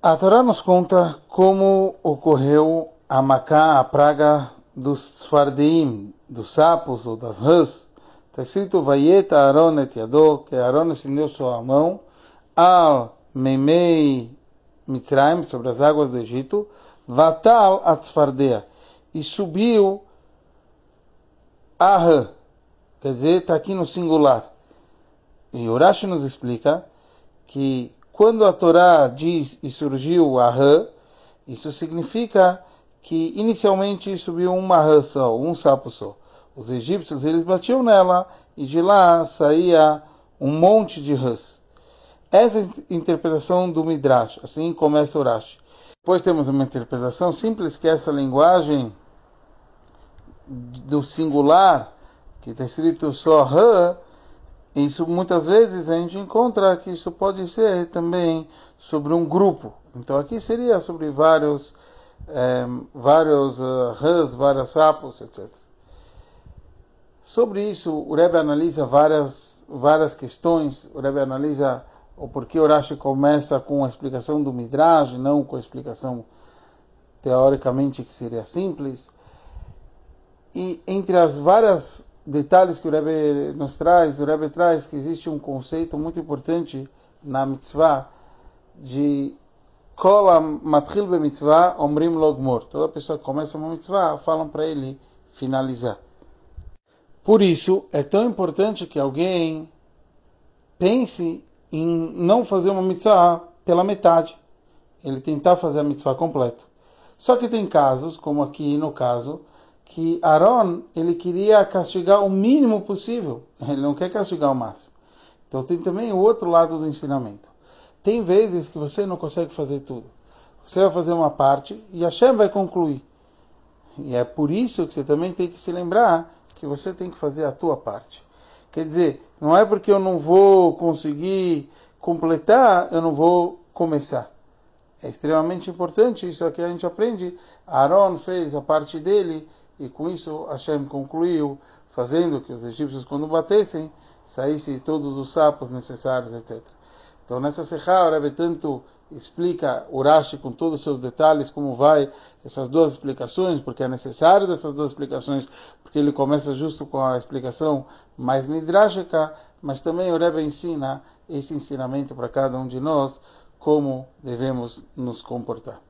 A Torá nos conta como ocorreu a Macá, a praga dos Sfardeim, dos sapos ou das rãs. Está escrito Vaieta Aaron et Yadó, que Aaron estendeu sua mão al Meimei Mitzrayim, sobre as águas do Egito, Vatal Atzfardea, e subiu a rã. Quer dizer, está aqui no singular. E Urashi nos explica que quando a Torá diz e surgiu a rã, isso significa que inicialmente subiu uma rã só, um sapo só. Os egípcios eles batiam nela e de lá saía um monte de rãs. Essa é a interpretação do Midrash, assim começa o Urashi. Depois temos uma interpretação simples que é essa linguagem do singular, que está escrito só rã, isso muitas vezes a gente encontra que isso pode ser também sobre um grupo. Então aqui seria sobre vários, é, vários uh, rãs, vários sapos, etc. Sobre isso, o Rebbe analisa várias, várias questões. O Rebbe analisa o porquê o Rashi começa com a explicação do Midrash, não com a explicação teoricamente que seria simples. E entre as várias detalhes que o Rebbe nos traz, o Rebbe traz que existe um conceito muito importante na mitzvah de Kol matril be. Toda pessoa que começa uma mitzvah, falam para ele finalizar. Por isso, é tão importante que alguém pense em não fazer uma mitzvah pela metade. Ele tentar fazer a mitzvah completa. Só que tem casos, como aqui no caso, que Aaron ele queria castigar o mínimo possível, ele não quer castigar o máximo. Então tem também o outro lado do ensinamento. Tem vezes que você não consegue fazer tudo. Você vai fazer uma parte e Hashem vai concluir. E é por isso que você também tem que se lembrar que você tem que fazer a tua parte. Quer dizer, não é porque eu não vou conseguir completar, eu não vou começar. É extremamente importante isso aqui a gente aprende. Aaron fez a parte dele e com isso Hashem concluiu, fazendo que os egípcios, quando batessem, saíssem todos os sapos necessários, etc. Então, nessa Sechá, o Rebbe tanto explica Urashi com todos os seus detalhes, como vai essas duas explicações, porque é necessário dessas duas explicações, porque ele começa justo com a explicação mais midrashica, mas também o Rebbe ensina esse ensinamento para cada um de nós, como devemos nos comportar.